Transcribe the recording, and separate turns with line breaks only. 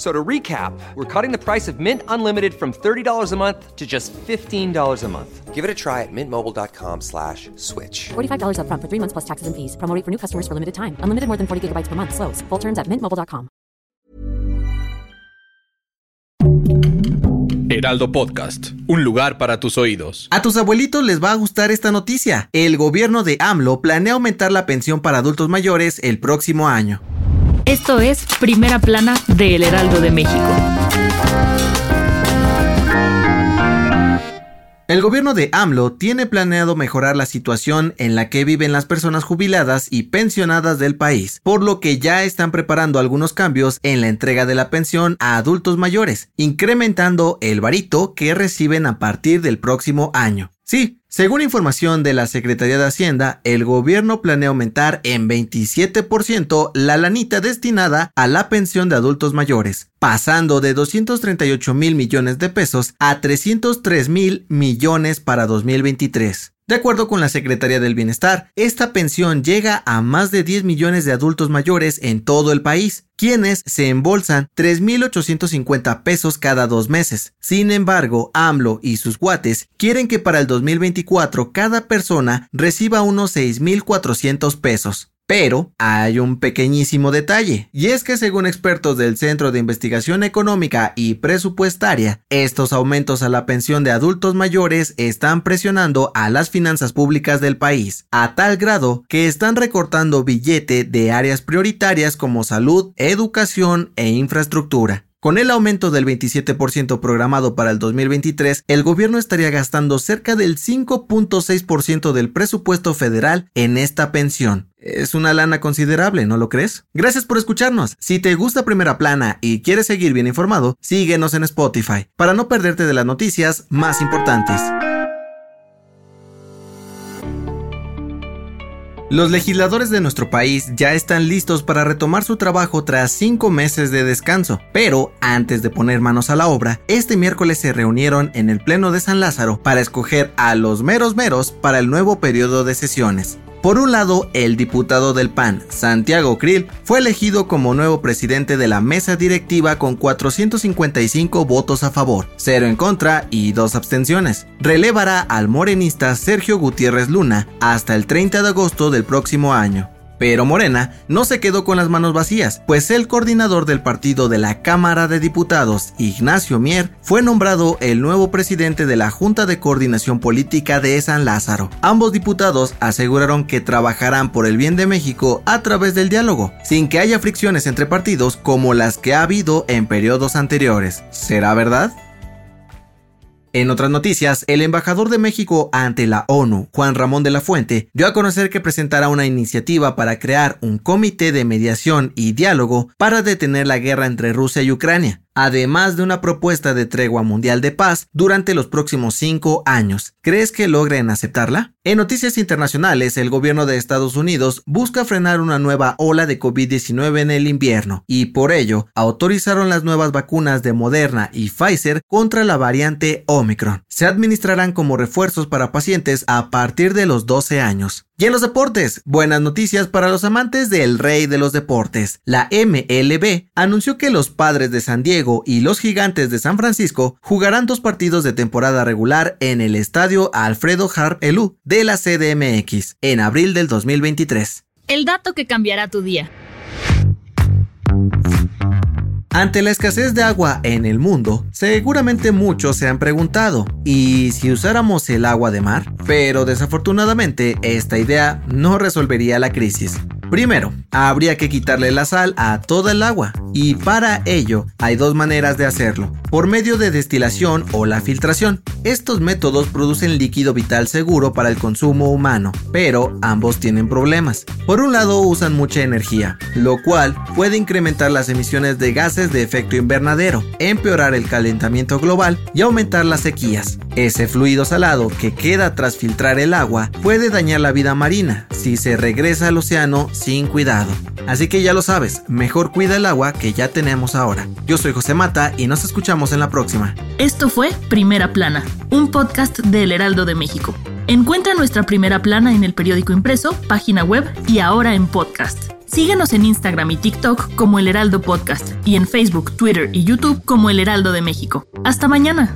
So to recap, we're cutting the price of Mint Unlimited from $30 a month to just $15 a month.
Give it a try at mintmobile.com slash switch.
$45 up front for three months plus taxes and fees. Promo for new customers for limited time. Unlimited more than 40 gigabytes per month. Slows. Full terms at mintmobile.com.
Heraldo Podcast. Un lugar para tus oídos.
A tus abuelitos les va a gustar esta noticia. El gobierno de AMLO planea aumentar la pensión para adultos mayores el próximo año.
Esto es Primera Plana de El Heraldo de México.
El gobierno de AMLO tiene planeado mejorar la situación en la que viven las personas jubiladas y pensionadas del país, por lo que ya están preparando algunos cambios en la entrega de la pensión a adultos mayores, incrementando el varito que reciben a partir del próximo año. Sí, según información de la Secretaría de Hacienda, el gobierno planea aumentar en 27% la lanita destinada a la pensión de adultos mayores, pasando de 238 mil millones de pesos a 303 mil millones para 2023. De acuerdo con la Secretaría del Bienestar, esta pensión llega a más de 10 millones de adultos mayores en todo el país, quienes se embolsan 3.850 pesos cada dos meses. Sin embargo, AMLO y sus guates quieren que para el 2024 cada persona reciba unos 6.400 pesos. Pero hay un pequeñísimo detalle, y es que según expertos del Centro de Investigación Económica y Presupuestaria, estos aumentos a la pensión de adultos mayores están presionando a las finanzas públicas del país, a tal grado que están recortando billete de áreas prioritarias como salud, educación e infraestructura. Con el aumento del 27% programado para el 2023, el gobierno estaría gastando cerca del 5.6% del presupuesto federal en esta pensión. Es una lana considerable, ¿no lo crees? Gracias por escucharnos. Si te gusta Primera Plana y quieres seguir bien informado, síguenos en Spotify para no perderte de las noticias más importantes. Los legisladores de nuestro país ya están listos para retomar su trabajo tras cinco meses de descanso, pero antes de poner manos a la obra, este miércoles se reunieron en el Pleno de San Lázaro para escoger a los meros meros para el nuevo periodo de sesiones. Por un lado, el diputado del PAN, Santiago Krill, fue elegido como nuevo presidente de la mesa directiva con 455 votos a favor, 0 en contra y 2 abstenciones. Relevará al morenista Sergio Gutiérrez Luna hasta el 30 de agosto del próximo año. Pero Morena no se quedó con las manos vacías, pues el coordinador del partido de la Cámara de Diputados, Ignacio Mier, fue nombrado el nuevo presidente de la Junta de Coordinación Política de San Lázaro. Ambos diputados aseguraron que trabajarán por el bien de México a través del diálogo, sin que haya fricciones entre partidos como las que ha habido en periodos anteriores. ¿Será verdad? En otras noticias, el embajador de México ante la ONU, Juan Ramón de la Fuente, dio a conocer que presentará una iniciativa para crear un comité de mediación y diálogo para detener la guerra entre Rusia y Ucrania además de una propuesta de tregua mundial de paz durante los próximos cinco años. ¿Crees que logren aceptarla? En noticias internacionales, el gobierno de Estados Unidos busca frenar una nueva ola de COVID-19 en el invierno y por ello autorizaron las nuevas vacunas de Moderna y Pfizer contra la variante Omicron. Se administrarán como refuerzos para pacientes a partir de los 12 años. Y en los deportes, buenas noticias para los amantes del rey de los deportes. La MLB anunció que los padres de San Diego y los gigantes de San Francisco jugarán dos partidos de temporada regular en el estadio Alfredo Harp Elú de la CDMX en abril del 2023.
El dato que cambiará tu día.
Ante la escasez de agua en el mundo, seguramente muchos se han preguntado, ¿y si usáramos el agua de mar? Pero desafortunadamente esta idea no resolvería la crisis. Primero, habría que quitarle la sal a toda el agua y para ello hay dos maneras de hacerlo, por medio de destilación o la filtración. Estos métodos producen líquido vital seguro para el consumo humano, pero ambos tienen problemas. Por un lado usan mucha energía, lo cual puede incrementar las emisiones de gases de efecto invernadero, empeorar el calentamiento global y aumentar las sequías. Ese fluido salado que queda tras filtrar el agua puede dañar la vida marina. Si se regresa al océano, sin cuidado. Así que ya lo sabes, mejor cuida el agua que ya tenemos ahora. Yo soy José Mata y nos escuchamos en la próxima.
Esto fue Primera Plana, un podcast del Heraldo de México. Encuentra nuestra Primera Plana en el periódico impreso, página web y ahora en podcast. Síguenos en Instagram y TikTok como El Heraldo Podcast y en Facebook, Twitter y YouTube como El Heraldo de México. Hasta mañana.